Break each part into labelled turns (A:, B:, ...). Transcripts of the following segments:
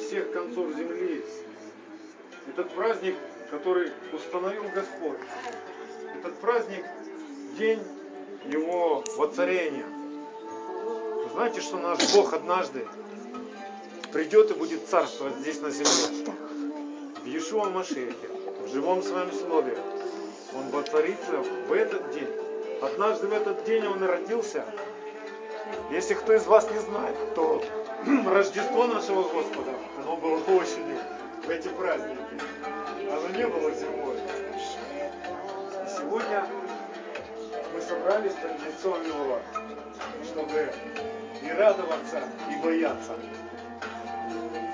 A: всех концов земли. Этот праздник, который установил Господь. Этот праздник – день Его воцарения. Знаете, что наш Бог однажды придет и будет царствовать здесь на земле. В Иешуа Машехе, в живом своем слове. Он воцарится в этот день. Однажды в этот день он родился. Если кто из вас не знает, то Рождество нашего Господа, оно было осенью, в эти праздники. Оно не было зимой. И сегодня мы собрались Его, чтобы и радоваться, и бояться.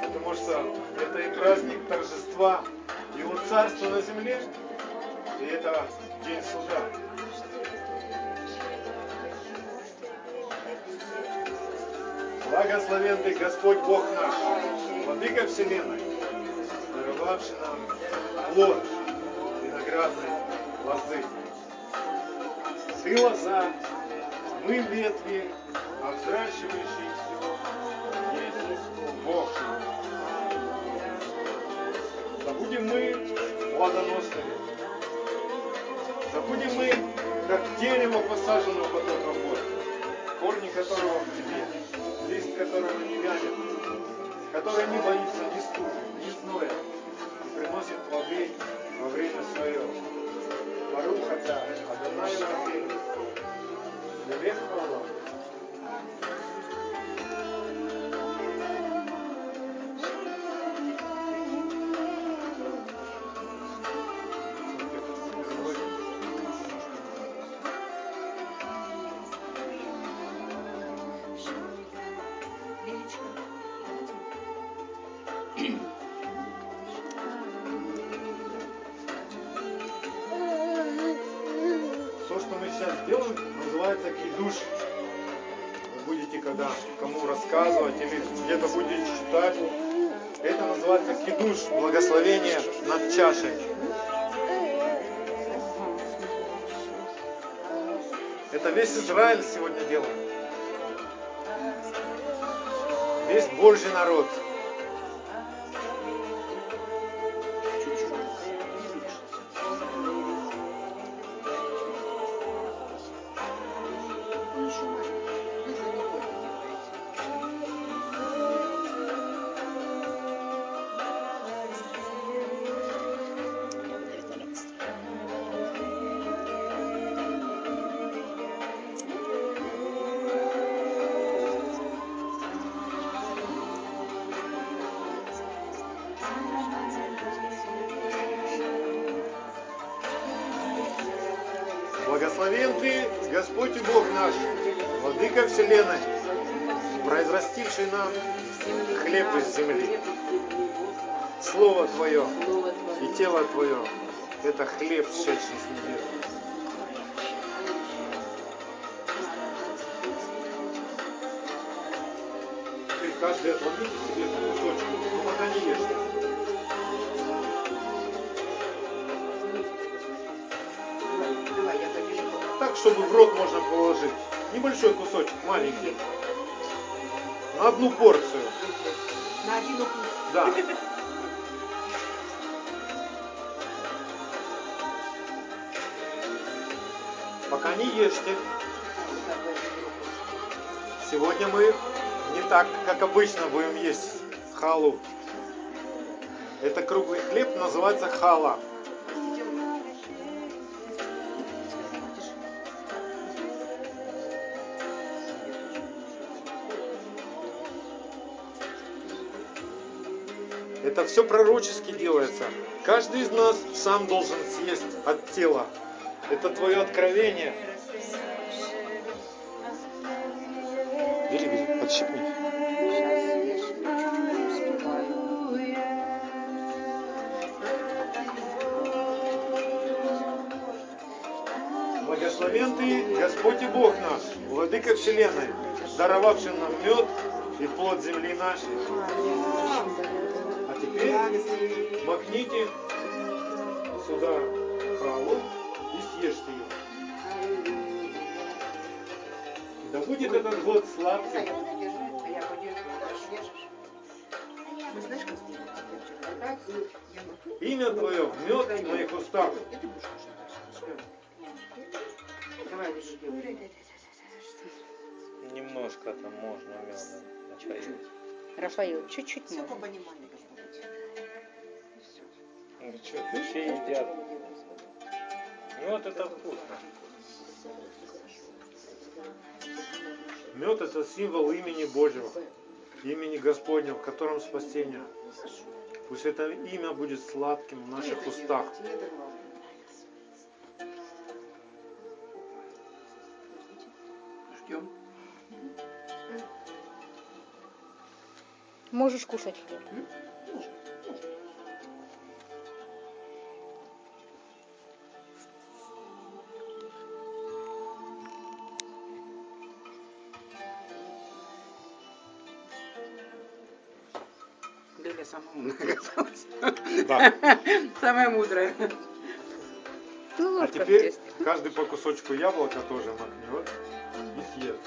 A: Потому что это и праздник торжества Его Царства на земле, и это день суда. Благословен Ты, Господь Бог наш, Владыка Вселенной, даровавший нам плод виноградной лозы. Ты лоза, мы ветви, взращивающий все есть Бог. Да будем мы плодоносными. Да будем мы, как дерево, посаженное потоком вод, корни которого в которого не вянет, который не боится ни стужи, ни зноя, и приносит плоды во время свое. Баруха да, Адонай Рахим, Левек хвала. То, что мы сейчас делаем, называется кидуш. Вы будете когда кому рассказывать или где-то будете читать. Это называется кидуш, благословение над чашей. Это весь Израиль сегодня делает. Божий народ. Земли. Слово Твое и тело Твое – это хлеб, сшедший с небес. Каждый отломите себе ешьте.
B: Давай, я подержу.
A: Так, чтобы в рот можно положить. Небольшой кусочек, маленький. Одну порцию.
B: На один укус.
A: Да. Пока не ешьте. Сегодня мы не так, как обычно, будем есть халу. Это круглый хлеб, называется хала. Все пророчески делается. Каждый из нас сам должен съесть от тела. Это твое откровение. Бери, бери, отщипни. Благословен Ты, Господь и Бог наш, Владыка Вселенной, даровавший нам мед и плод земли нашей. Теперь макните сюда халу и съешьте ее. Да будет этот год.
B: А
C: могу.
D: Имя Твое в мед в моих устах.
E: Немножко там можно меда.
F: Рафаил, чуть-чуть
C: Все по
F: можно.
E: Ну что, все едят. Мед это вкусно.
D: Мед это символ имени Божьего, имени Господня, в котором спасение. Пусть это имя будет сладким в наших устах.
B: Ждем.
F: Можешь кушать хлеб.
B: Самая умная оказалась.
D: Да.
B: Самая мудрая.
F: Ну,
D: А теперь каждый по кусочку яблока тоже макнет и съест.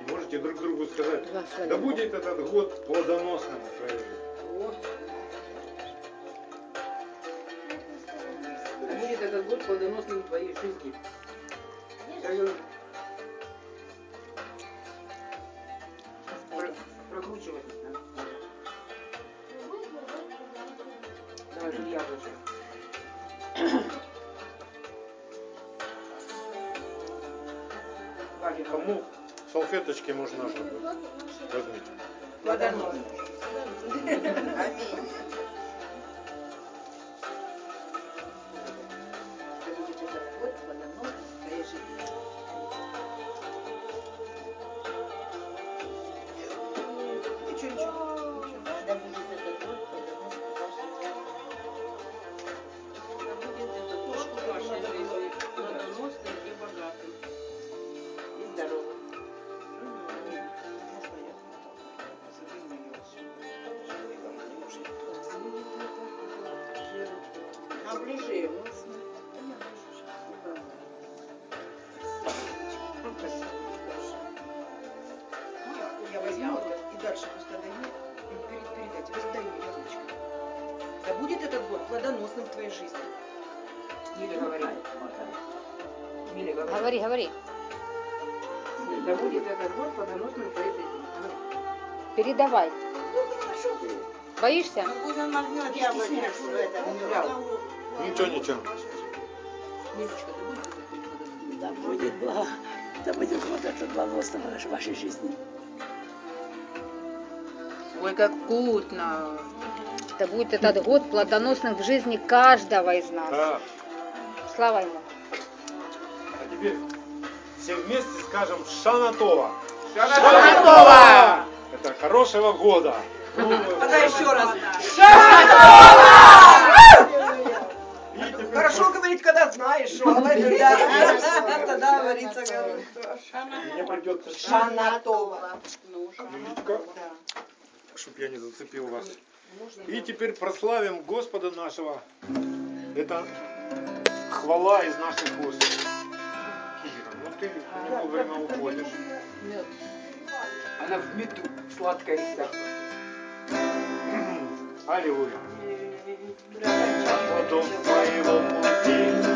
D: И можете друг другу сказать, да будет этот год плодоносным в твоей жизни.
B: Да будет этот год плодоносным в твоей жизни.
D: Салфеточки можно же будет? Возьмите.
B: Плодоносным.
C: Аминь.
F: Говори, говори.
B: Да будет этот год плодоносным твоей жизни.
F: Передавай. Боишься?
G: Ну.
D: Ничего, ничего.
C: Да будет этот
H: благо, да будет вот это благословство в вашей жизни.
B: Ой, как вкусно.
F: Да будет этот год плодоносным в жизни каждого из нас.
D: Да.
F: Слава ему.
D: Теперь все вместе скажем Шанатова.
B: Шанатова!
D: Это хорошего года.
C: Подай еще раз.
D: Теперь
C: Хорошо говорить, когда знаешь, что. Тогда говорится, говорит.
D: Мне придется
C: Шанатова.
D: Лилечка, чтоб я не зацепил вас. И теперь прославим Господа нашего. Это хвала из наших уст. Ты вовремя уходишь.
B: Она в меду сладкая вся.
D: Аллилуйя. А потом по его пути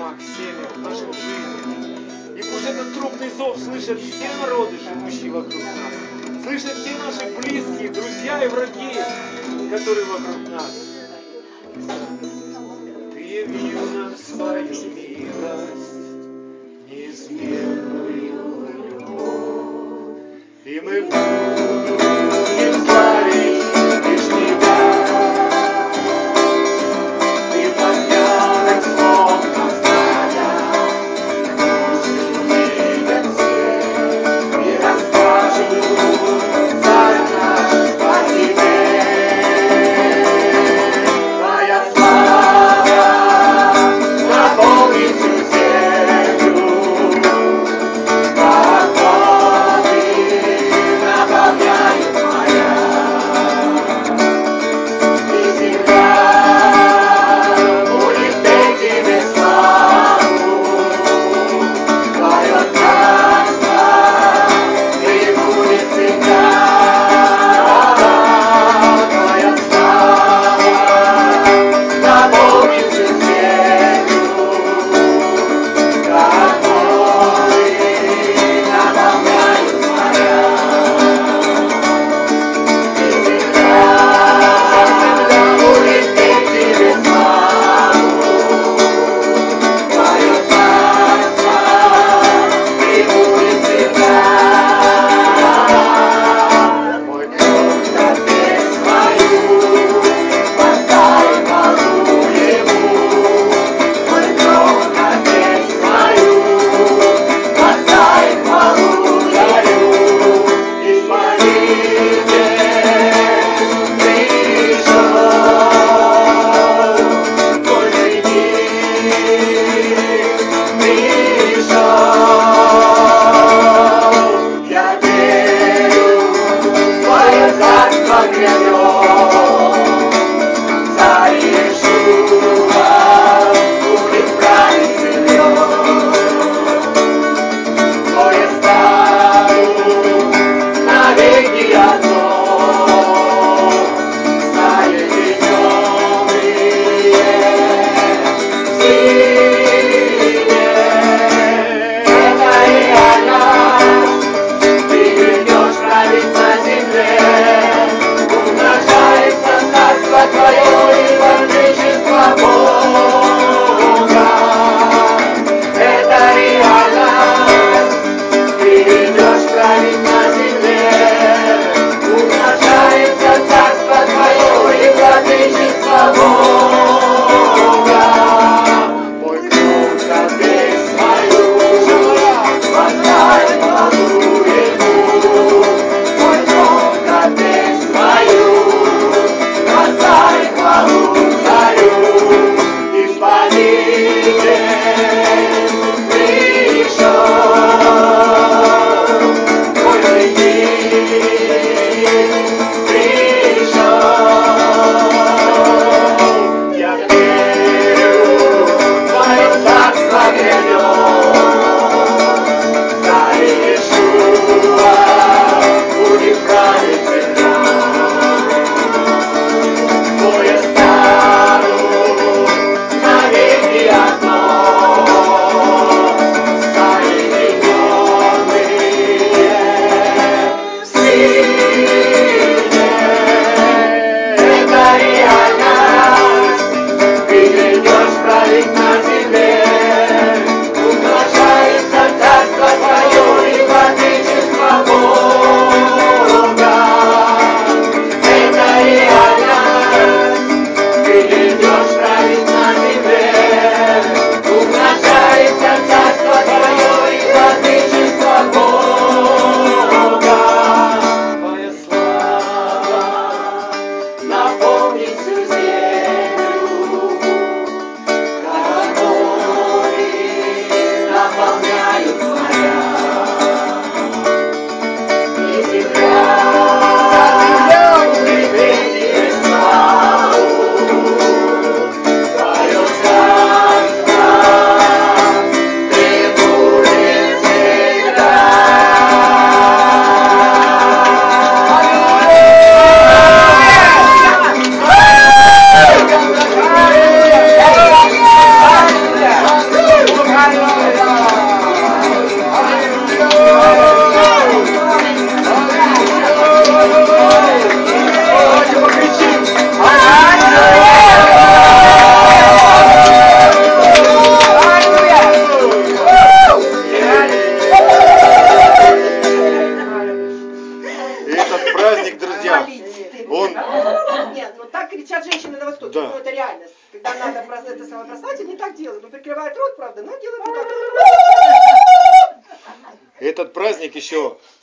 D: домах, семьях, в наших. И пусть этот трубный зов слышат все народы, живущие вокруг нас. Слышат все наши близкие, друзья и враги, которые вокруг нас. Ты явил нам свою милость, неизменную любовь, и мы будем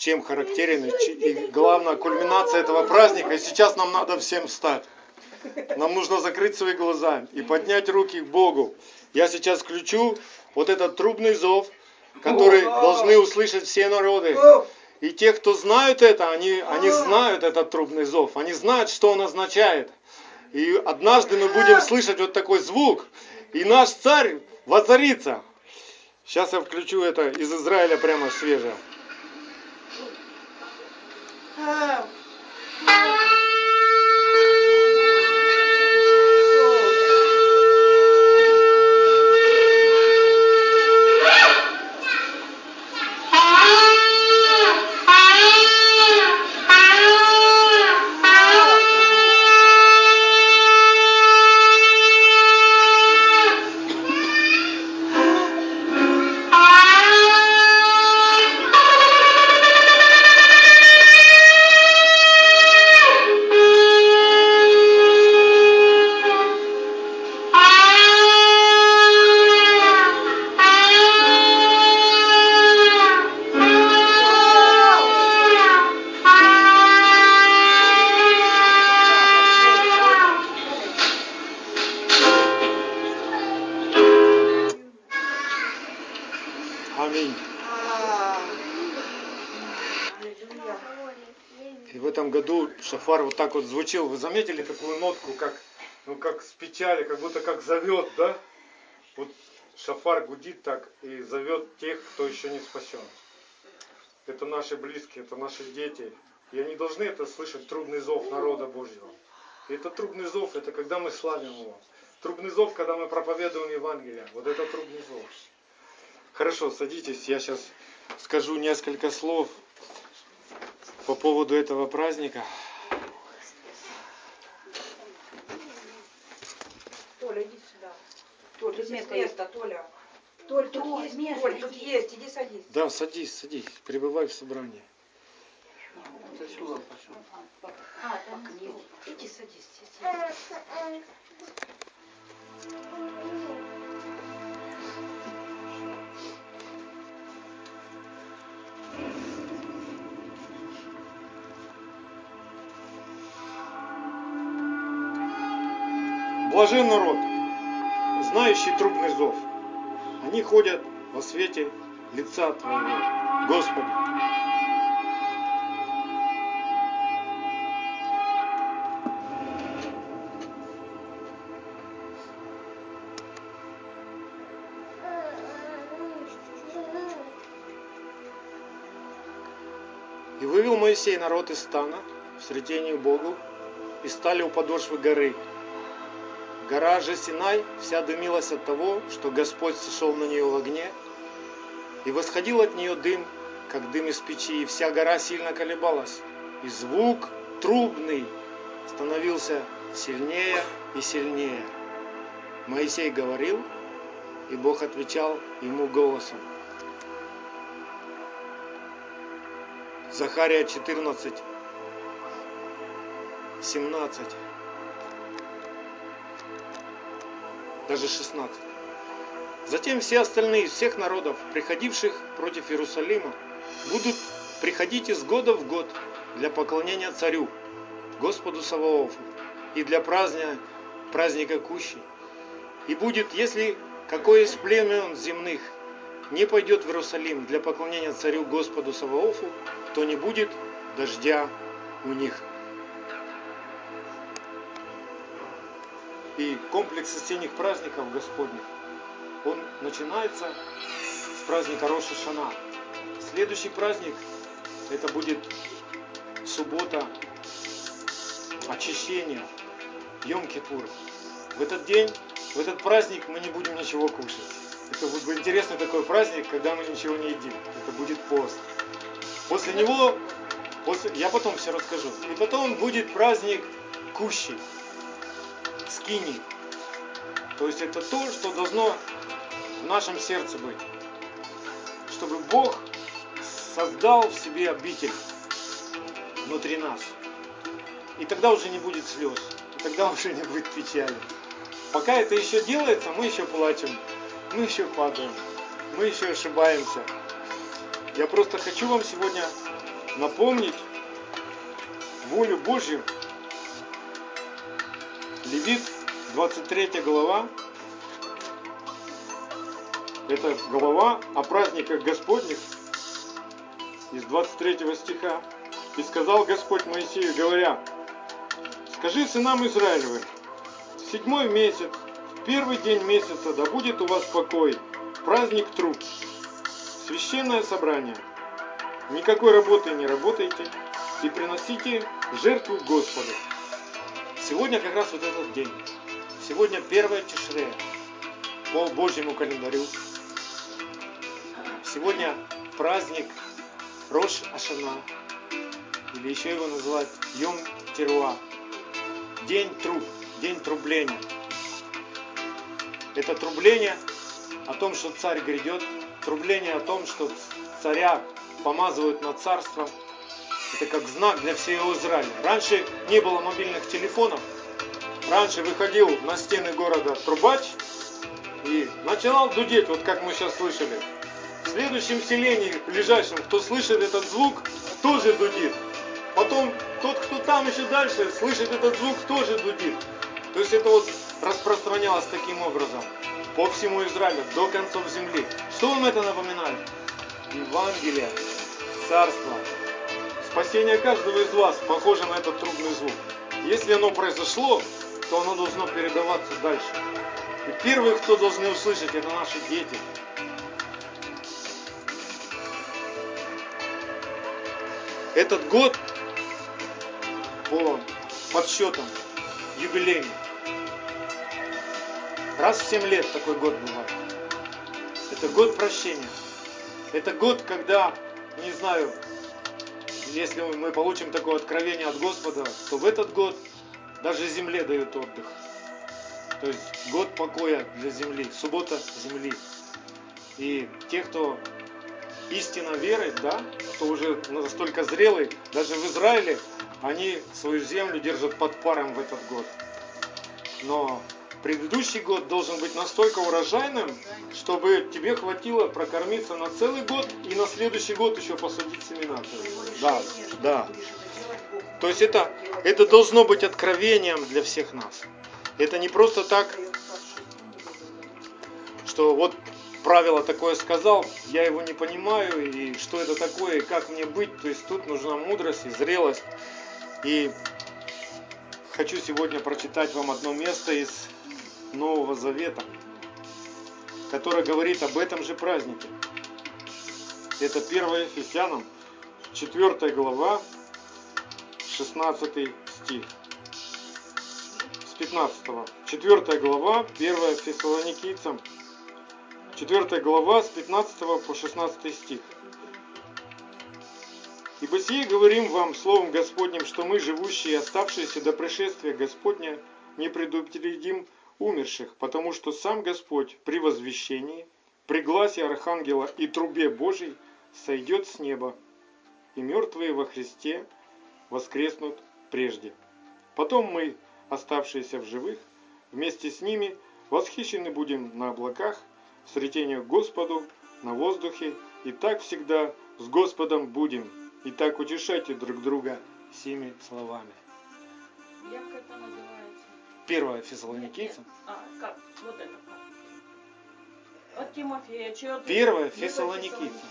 A: чем характерен, и главная кульминация этого праздника, и сейчас нам надо всем встать. Нам нужно закрыть свои глаза и поднять руки к Богу. Я сейчас включу вот этот трубный зов, который должны услышать все народы. И те, кто знают это, они, они знают этот трубный зов, они знают, что он означает. И однажды мы будем слышать вот такой звук, и наш царь воцарится. Сейчас я включу это из Израиля прямо свежее.
C: А,
A: шафар вот так вот звучил. Вы заметили такую нотку, как, ну, как с печали, как будто как зовет, да? Вот шафар гудит так и зовет тех, кто еще не спасен. Это наши близкие, это наши дети. И они должны это слышать, трубный зов народа Божьего. И это трубный зов, это когда мы славим Его. Трубный зов, когда мы проповедуем Евангелие. Вот это трубный зов. Хорошо, садитесь, я сейчас скажу несколько слов по поводу этого праздника.
C: Толя, иди сюда. Толя, тут есть место, Толя. Толь, тут есть место. Толь, тут есть, иди садись.
A: Да, садись, садись, пребывай в собрании.
C: Иди садись, садись.
A: Блажен народ, знающий трубный зов. Они ходят во свете лица Твоего, Господи. И вывел Моисей народ из стана в сретению Богу, и стали у подошвы горы. Гора же Синай вся дымилась от того, что Господь сошел на нее в огне, и восходил от нее дым, как дым из печи, и вся гора сильно колебалась, и звук трубный становился сильнее и сильнее. Моисей говорил, и Бог отвечал ему голосом. Захария 14, 17. Даже 16. Затем все остальные из всех народов, приходивших против Иерусалима, будут приходить из года в год для поклонения царю, Господу Саваофу, и для праздника, праздника Кущи. И будет, если какое из племен земных не пойдет в Иерусалим для поклонения царю Господу Саваофу, то не будет дождя у них. И комплекс осенних праздников Господних, он начинается с праздника Роша Шана. Следующий праздник, это будет суббота очищения, Йом-Кипур. В этот день, в этот праздник мы не будем ничего кушать. Это будет интересный такой праздник, когда мы ничего не едим. Это будет пост. После него, после, я потом все расскажу. И потом будет праздник Кущи, Скини. То есть это то, что должно в нашем сердце быть. Чтобы Бог создал в себе обитель внутри нас. И тогда уже не будет слез. И тогда уже не будет печали. Пока это еще делается, мы еще плачем. Мы еще падаем. Мы еще ошибаемся. Я просто хочу вам сегодня напомнить волю Божью. Левит, 23 глава. Это глава о праздниках Господних из 23 стиха. И сказал Господь Моисею, говоря, скажи сынам Израилевым, в седьмой месяц, в первый день месяца, да будет у вас покой, праздник труд, священное собрание. Никакой работы не работайте и приносите жертву Господу. Сегодня как раз вот этот день. Сегодня первая Тишрея по Божьему календарю. Сегодня праздник Рош Ашана, или еще его называют Йом Теруа, день труб, день трубления. Это трубление о том, что царь грядет, трубление о том, что царя помазывают на царство. Это как знак для всего Израиля. Раньше не было мобильных телефонов. Раньше выходил на стены города трубач и начинал дудеть, вот как мы сейчас слышали. В следующем селении, ближайшем, кто слышит этот звук, тоже дудит. Потом тот, кто там еще дальше, слышит этот звук, тоже дудит. То есть это вот распространялось таким образом по всему Израилю, до концов земли. Что вам это напоминает? Евангелие, Царство, спасение каждого из вас похоже на этот трубный звук. Если оно произошло, то оно должно передаваться дальше. И первые, кто должны услышать, это наши дети. Этот год по подсчетам юбилейный. Раз в 7 лет такой год бывает. Это год прощения. Это год, когда, не знаю, если мы получим такое откровение от Господа, то в этот год даже земле дают отдых. То есть год покоя для земли, суббота земли. И те, кто истинно верит, да, кто уже настолько зрелый, даже в Израиле, они свою землю держат под паром в этот год. Но предыдущий год должен быть настолько урожайным, чтобы тебе хватило прокормиться на целый год и на следующий год еще посадить семена. Да, да. То есть это, это должно быть откровением для всех нас. Это не просто так, что вот правило такое сказал, я его не понимаю, и что это такое, и как мне быть. То есть тут нужна мудрость и зрелость. И хочу сегодня прочитать вам одно место из Нового Завета, которое говорит об этом же празднике. Это 1 Ефесянам, 4 глава, 16 стих. С 15. 4 глава, 1 Фессалоникийцам, 4 глава, с 15 по 16 стих. Ибо сие говорим вам Словом Господним, что мы, живущие и оставшиеся до пришествия Господня, не предупредим умерших, потому что сам Господь при возвещении, при гласе Архангела и трубе Божьей сойдет с неба, и мертвые во Христе воскреснут прежде. Потом мы, оставшиеся в живых, вместе с ними Восхищены будем на облаках, в сретениях Господу, на воздухе, и так всегда с Господом будем. И так утешайте друг друга сими словами.
D: Як это называется?
A: Первое Фессалоникийцам.
D: А, как? Вот это как? От Тимофея, че от...
A: Первое Фессалоникийцам.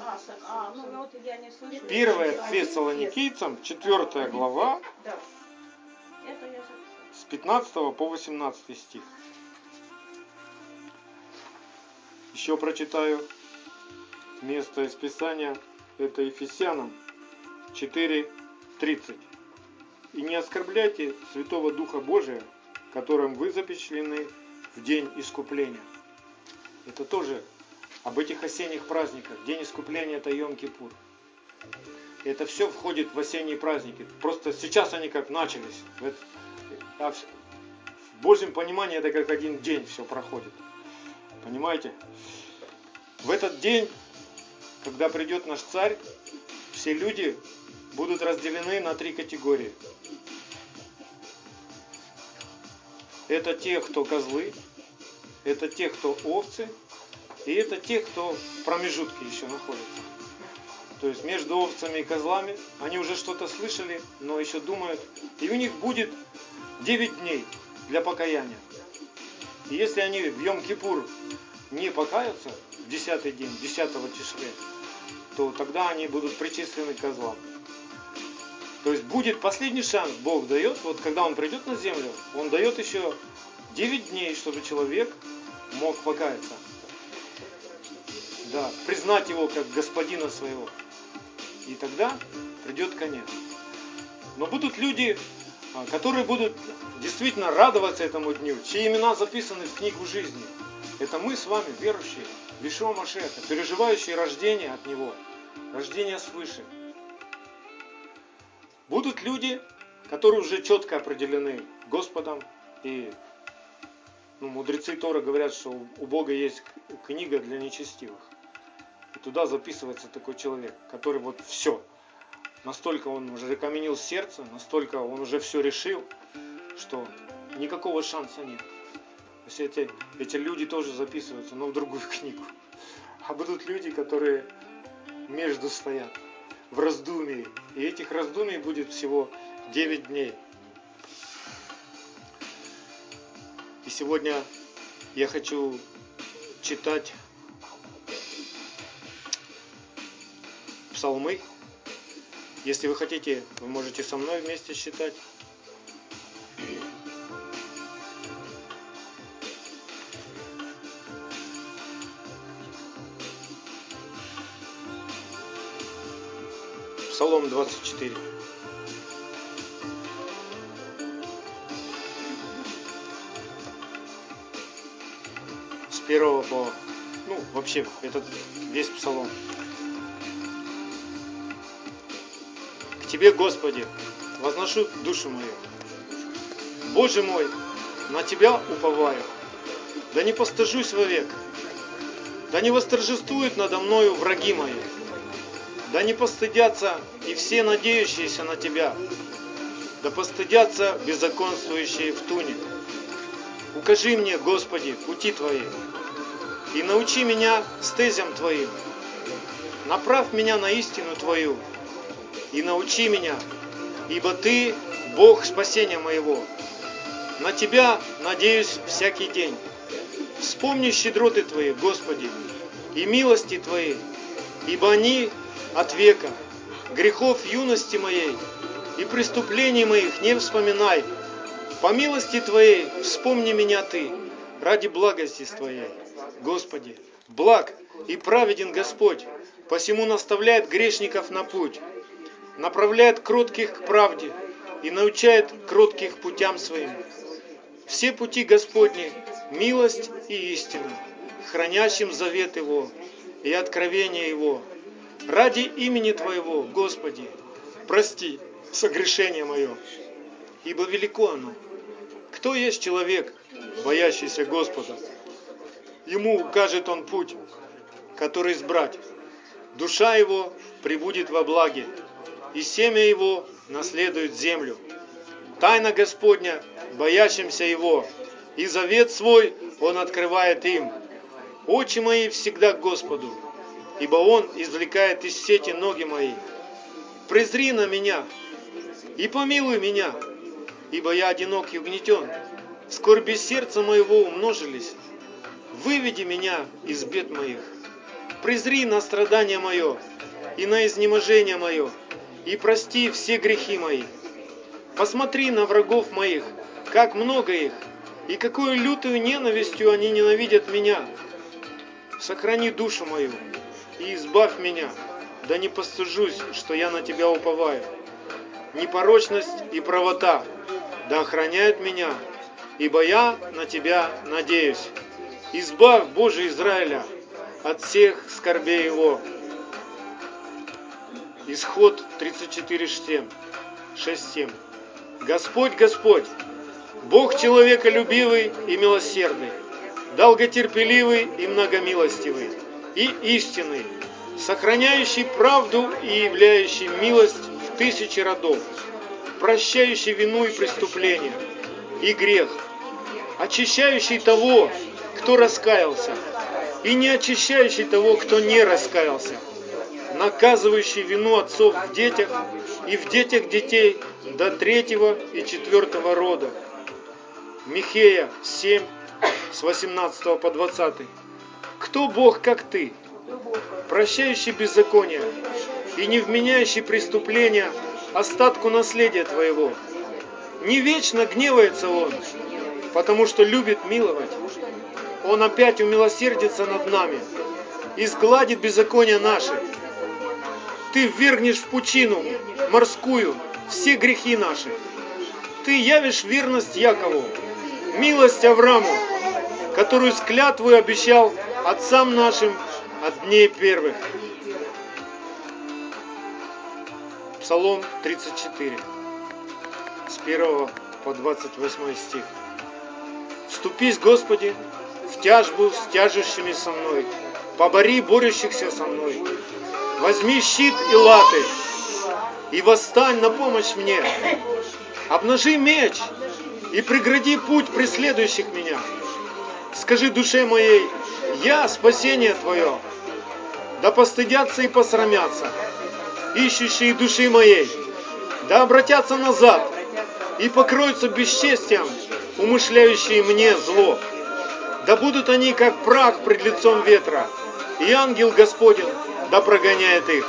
D: А, а, ну вот я не слышу.
A: Первое Фессалоникийцам, 4 глава,
I: Да.
D: Это я записала.
A: с 15 по 18 стих. Еще прочитаю место из Писания. Это Ефесянам 4.30. «И не оскорбляйте Святого Духа Божия, которым вы запечатлены в день искупления». Это тоже об этих осенних праздниках. День искупления – это Йом-Кипур. Это все входит в осенние праздники. Просто сейчас они как начались. А в Божьем понимании это как один день все проходит. Понимаете? В этот день, когда придет наш царь, все люди будут разделены на три категории. Это те, кто козлы, это те, кто овцы, и это те, кто в промежутке еще находится. То есть между овцами и козлами они уже что-то слышали, но еще думают. И у них будет 9 дней для покаяния. И если они в Йом-Кипур не покаются в 10 день, 10 числе, то тогда они будут причислены к козлам. То есть будет последний шанс, Бог дает, вот когда Он придет на землю, Он дает еще 9 дней, чтобы человек мог покаяться. Да, признать Его как Господина своего. И тогда придет конец. Но будут люди, а, которые будут действительно радоваться этому дню, чьи имена записаны в книгу жизни. Это мы с вами, верующие, в Ишуа Машеха, переживающие рождение от Него, рождение свыше. Будут люди, которые уже четко определены Господом, и ну, мудрецы Тора говорят, что у Бога есть книга для нечестивых. И туда записывается такой человек, который вот все, настолько он уже окаменил сердце, настолько он уже все решил, что никакого шанса нет. То есть эти, эти люди тоже записываются, но в другую книгу. А будут люди, которые между стоят, в раздумии. И этих раздумий будет всего 9 дней. И сегодня я хочу читать псалмы. Если вы хотите, вы можете со мной вместе считать. Псалом 24. С первого по... Ну, вообще, этот весь псалом. К Тебе, Господи, возношу душу мою. Боже мой, на Тебя уповаю. Да не постыжусь вовек. Да не восторжествуют надо мною враги мои. Да не постыдятся и все надеющиеся на Тебя. Да постыдятся беззаконствующие в туне. Укажи мне, Господи, пути Твои, и научи меня стезям Твоим. Направь меня на истину Твою, и научи меня, ибо Ты Бог спасения моего. На Тебя надеюсь всякий день. Вспомни щедроты Твои, Господи, и милости Твои, ибо они от века. Грехов юности моей и преступлений моих не вспоминай. По милости Твоей вспомни меня Ты, ради благости Твоей. Господи, благ и праведен Господь, посему наставляет грешников на путь, направляет кротких к правде и научает кротких путям своим. Все пути Господни – милость и истина, хранящим завет Его и откровение Его. Ради имени Твоего, Господи, прости согрешение мое, ибо велико оно. Кто есть человек, боящийся Господа? Ему укажет он путь, который избрать. Душа его прибудет во благе, и семя его наследует землю. Тайна Господня, боящимся его, и завет свой Он открывает им. Очи мои всегда Господу, ибо Он извлекает из сети ноги мои. Презри на меня и помилуй меня, ибо я одинок и угнетен. Скорби сердца моего умножились. Выведи меня из бед моих. Презри на страдание мое и на изнеможение мое, и прости все грехи мои. Посмотри на врагов моих, как много их, и какую лютую ненавистью они ненавидят меня. Сохрани душу мою и избавь меня, да не постыжусь, что я на тебя уповаю. Непорочность и правота да охраняют меня, ибо я на тебя надеюсь. Избавь, Боже Израиля, от всех скорбей его. Исход 34.7. 6.7. Господь, Господь, Бог человеколюбивый и милосердный, долготерпеливый и многомилостивый, и истинный, сохраняющий правду и являющий милость в тысячи родов, прощающий вину и преступление, и грех, очищающий того, кто раскаялся, и не очищающий того, кто не раскаялся, наказывающий вину отцов в детях и в детях детей до третьего и четвертого рода. Михея 7, с 18 по 20. Кто Бог, как ты, прощающий беззаконие и не вменяющий преступления остатку наследия твоего? Не вечно гневается он, потому что любит миловать. Он опять умилосердится над нами и сгладит беззаконие наши. Ты ввергнешь в пучину морскую все грехи наши. Ты явишь верность Якову, милость Аврааму, которую с клятвой обещал отцам нашим от дней первых. Псалом 34, с 1 по 28 стих. Вступись, Господи, в тяжбу с тяжущими со мной, побори борющихся со мной. Возьми щит и латы, и восстань на помощь мне. Обнажи меч и прегради путь преследующих меня. Скажи душе моей, я спасение Твое. Да постыдятся и посрамятся, ищущие души моей. Да обратятся назад и покроются бесчестием, умышляющие мне зло. Да будут они, как прах пред лицом ветра, и ангел Господень да прогоняет их.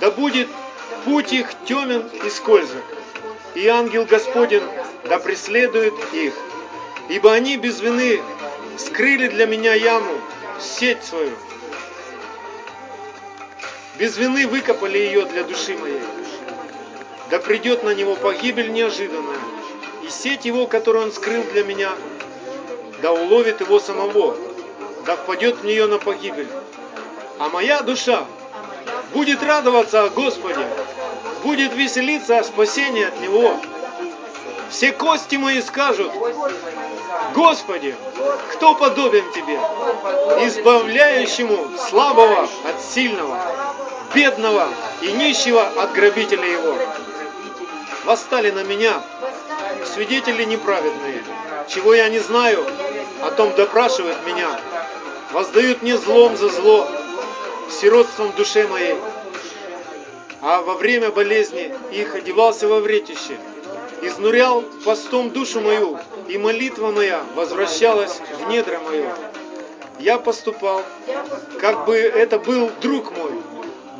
A: Да будет путь их темен и скользок, и ангел Господень да преследует их. Ибо они без вины скрыли для меня яму, сеть свою. Без вины выкопали ее для души моей. Да придет на него погибель неожиданная, и сеть его, которую он скрыл для меня, да уловит его самого, да впадет в нее на погибель. А моя душа будет радоваться о Господе, будет веселиться о спасении от Него. Все кости мои скажут, Господи, кто подобен Тебе, избавляющему слабого от сильного, бедного и нищего от грабителя его. Восстали на меня свидетели неправедные, чего я не знаю, о том допрашивают меня, воздают мне злом за зло, сиротством душе моей. А во время болезни их одевался во вретище, изнурял постом душу мою, и молитва моя возвращалась в недра мое. Я поступал, как бы это был друг мой,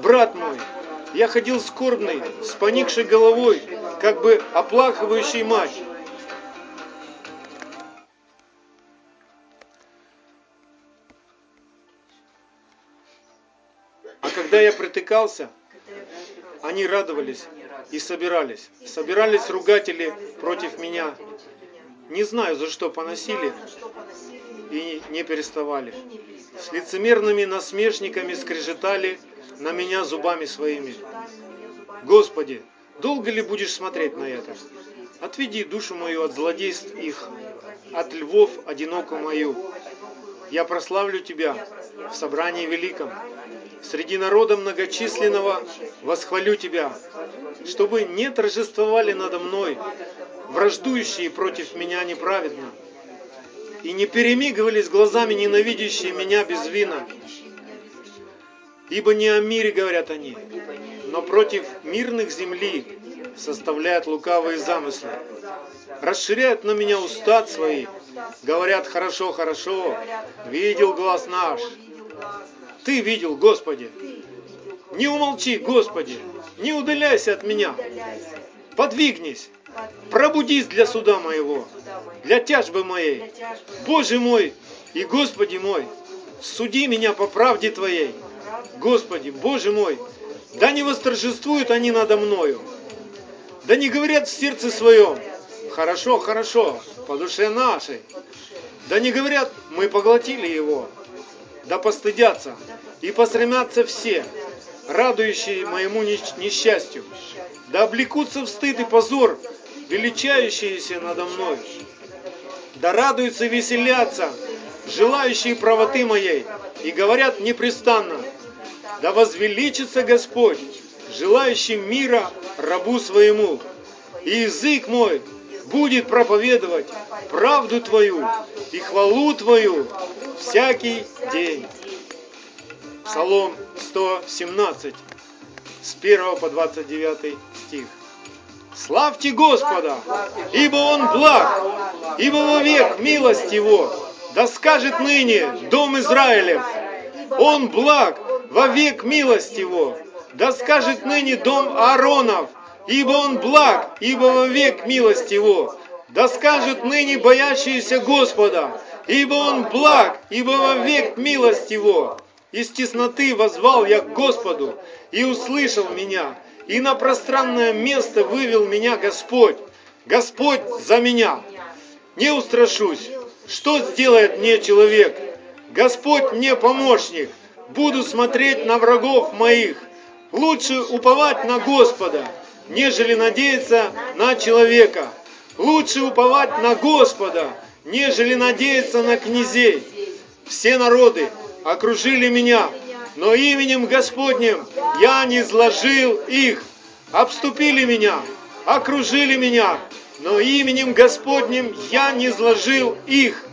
A: брат мой. Я ходил скорбный, с поникшей головой, как бы оплакивающий мать. А когда я притыкался, они радовались и собирались. Собирались ругатели против меня. Не знаю, за что поносили и не переставали. С лицемерными насмешниками скрежетали на меня зубами своими. Господи, долго ли будешь смотреть на это? Отведи душу мою от злодейств их, от львов одинокую мою. Я прославлю Тебя в собрании великом. Среди народа многочисленного восхвалю Тебя, чтобы не торжествовали надо мной, враждующие против меня неправедно. и не перемигивались глазами ненавидящие меня без вина. Ибо не о мире говорят они, но против мирных земли составляют лукавые замыслы. Расширяют на меня уста свои, говорят хорошо, хорошо, видел глаз наш. Ты видел, Господи. Не умолчи, Господи, не удаляйся от меня. Подвигнись, пробудись для суда моего, для тяжбы моей. Боже мой и Господи мой, суди меня по правде Твоей. Господи, Боже мой, да не восторжествуют они надо мною, да не говорят в сердце своем, хорошо, хорошо, по душе нашей, да не говорят, мы поглотили его, да постыдятся. И посрамятся все, радующие моему несч- несчастью, да облекутся в стыд и позор, величающиеся надо мной, да радуются и веселятся, желающие правоты моей, и говорят непрестанно, да возвеличится Господь, желающий мира рабу своему, и язык мой будет проповедовать правду Твою и хвалу Твою всякий день. Псалом 117, с 1 по 29 стих. Славьте Господа, ибо Он благ, ибо вовек милость Его, да скажет ныне Дом Израилев, Он благ, вовек милость Его, да скажет ныне Дом Ааронов, ибо Он благ, ибо вовек милость Его, да скажет ныне боящиеся Господа, ибо Он благ, ибо вовек милость Его. Из тесноты возвал я к Господу, и услышал меня, и на пространное место вывел меня Господь. Господь за меня. Не устрашусь, что сделает мне человек. Господь мне помощник. Буду смотреть на врагов моих. Лучше уповать на Господа, нежели надеяться на человека. Лучше уповать на Господа, нежели надеяться на князей. Все народы окружили меня, но именем Господним я не изложил их. Обступили меня, окружили меня, но именем Господним я не изложил их.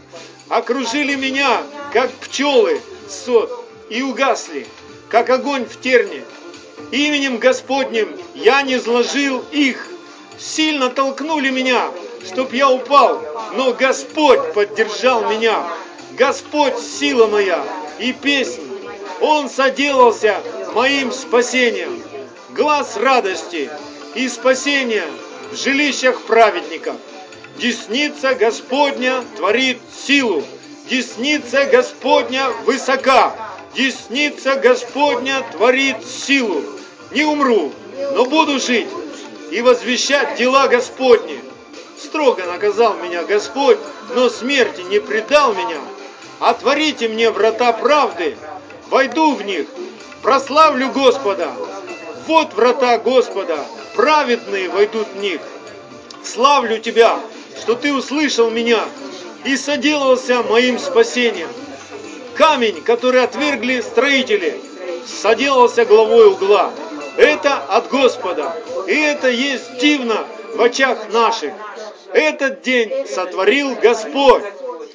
A: Окружили меня, как пчелы, сот, и угасли, как огонь в терне. Именем Господним я не изложил их. Сильно толкнули меня, чтоб я упал, но Господь поддержал меня. Господь сила моя и песнь. Он соделался моим спасением. Глаз радости и спасения в жилищах праведников. Десница Господня творит силу. Десница Господня высока. Десница Господня творит силу. Не умру, но буду жить и возвещать дела Господни. Строго наказал меня Господь, но смерти не предал меня. Отворите мне врата правды, войду в них, прославлю Господа. Вот врата Господа, праведные войдут в них. Славлю Тебя, что Ты услышал меня и соделался моим спасением. Камень, который отвергли строители, соделался главой угла. Это от Господа, и это есть дивно в очах наших. Этот день сотворил Господь.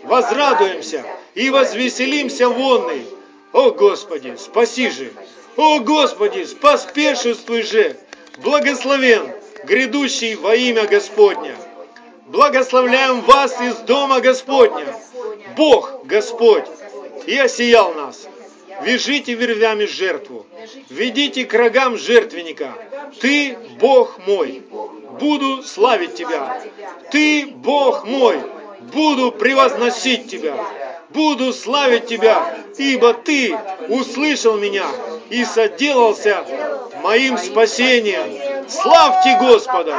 A: Возрадуемся и возвеселимся вонный. О Господи, спаси же! О Господи, поспешествуй же! Благословен грядущий во имя Господня. Благословляем вас из дома Господня. Бог Господь и осиял нас. Вяжите вервями жертву, ведите к рогам жертвенника. Ты, Бог мой, буду славить Тебя. Ты, Бог мой, буду превозносить Тебя. Буду славить Тебя, ибо Ты услышал меня и соделался моим спасением. Славьте Господа,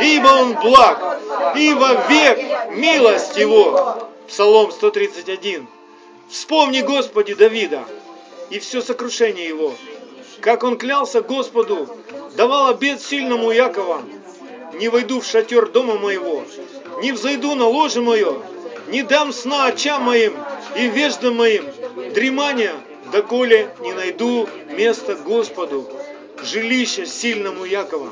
A: ибо Он благ, и вовек милость Его. Псалом 131. Вспомни, Господи, Давида и все сокрушение его, как он клялся Господу, давал обет сильному Якова, не войду в шатер дома моего, не взойду на ложе мое, не дам сна очам моим и веждам моим, дремания, доколе не найду место Господу, жилище сильному Якова.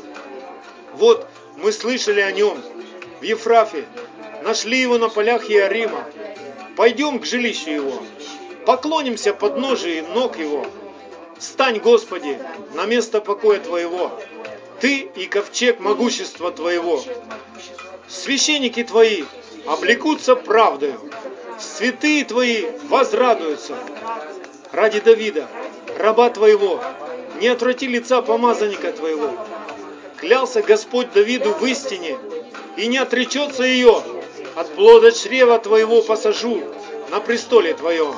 A: Вот мы слышали о нем в Ефрафе, нашли его на полях Иорима, пойдем к жилищу его, поклонимся под ножи ног его. Стань, Господи, на место покоя Твоего, Ты и ковчег могущества Твоего. Священники Твои облекутся правдою, святые Твои возрадуются. Ради Давида, раба Твоего, не отврати лица помазанника Твоего. Клялся Господь Давиду в истине, и не отречется ее. От плода чрева Твоего посажу на престоле Твоем.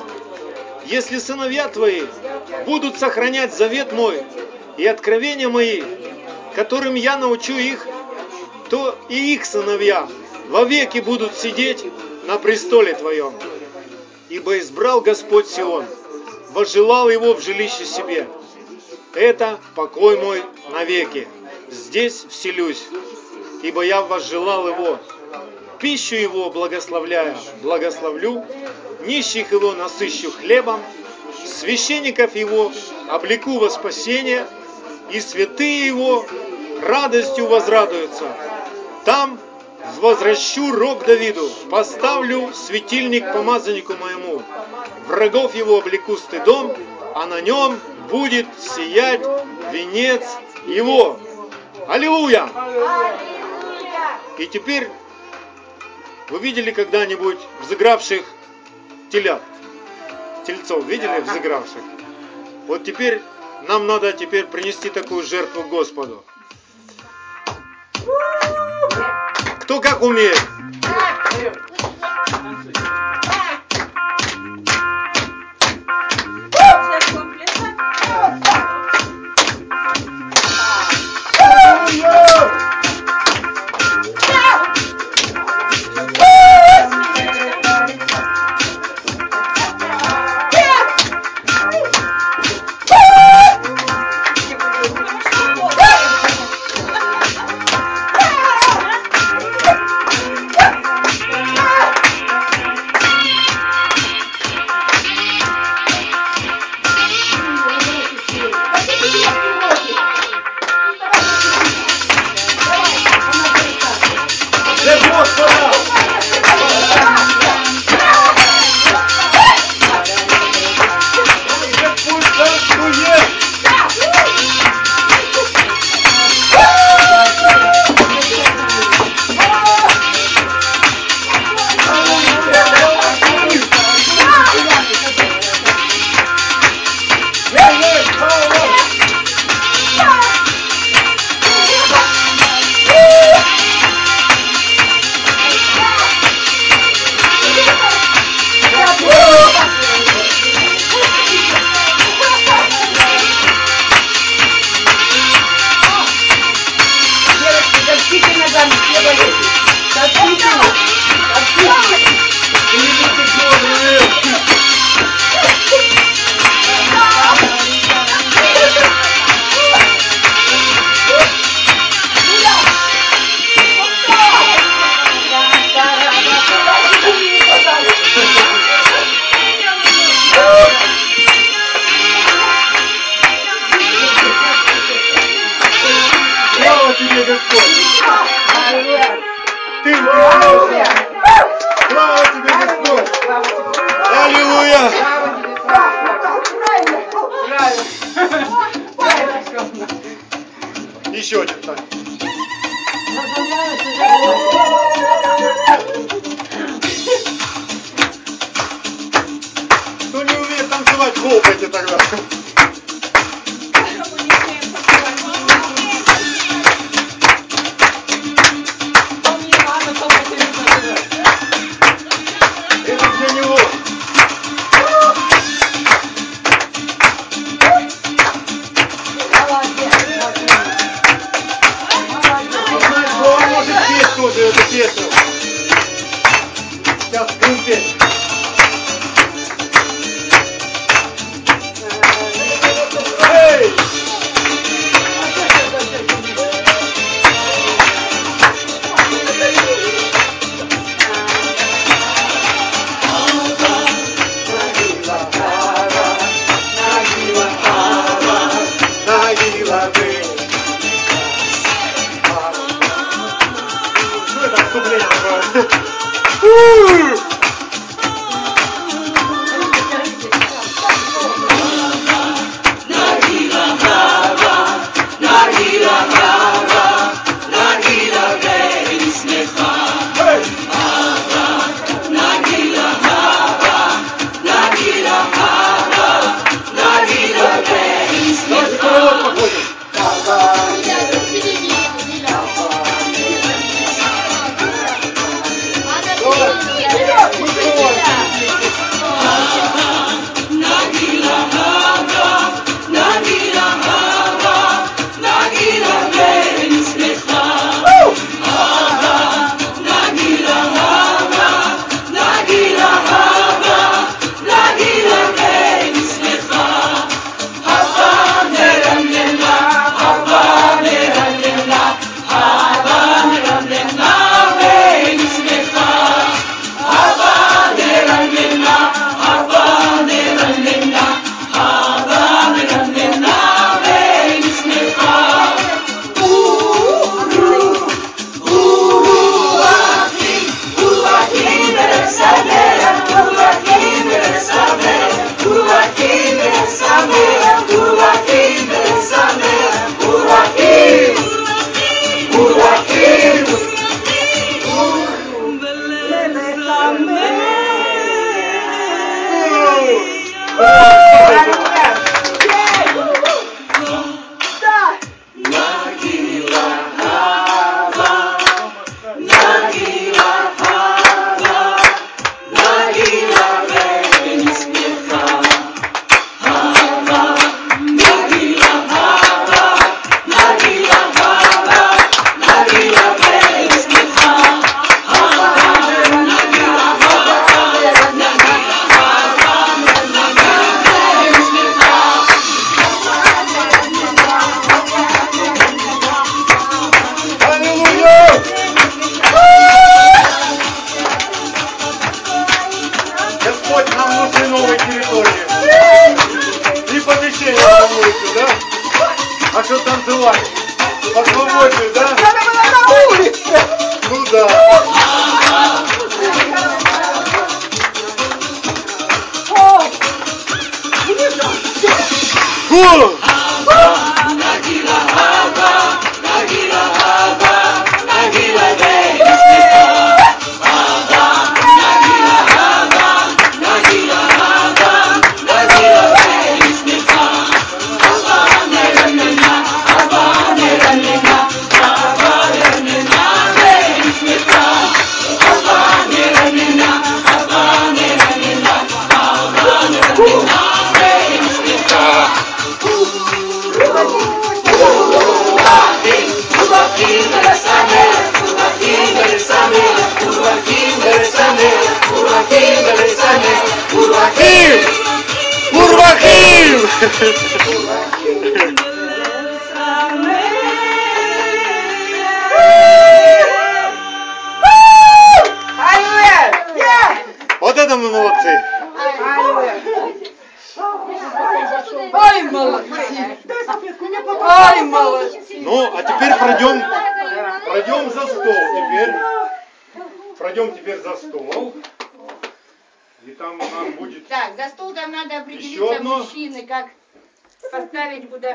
A: Если сыновья Твои будут сохранять завет мой и откровения мои, которым я научу их, то и их сыновья вовеки будут сидеть на престоле Твоем. Ибо избрал Господь Сион, возжелал его в жилище себе. Это покой мой навеки. Здесь вселюсь, ибо я возжелал его. Пищу его благословляя, благословлю, нищих его насыщу хлебом, священников его облеку во спасение, и святые его радостью возрадуются. Там возвращу рог Давиду, поставлю светильник помазаннику моему, врагов его облеку стыдом, а на нем будет сиять венец его. Аллилуйя! И теперь вы видели когда-нибудь взыгравших телят? Тельцов видели взыгравших? Вот теперь нам надо теперь принести такую жертву Господу. Кто как умеет?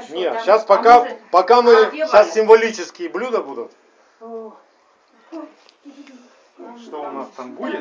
A: что Нет, там? сейчас пока, а мы... пока мы...
D: А,
A: сейчас символические блюда будут. Что у нас там будет?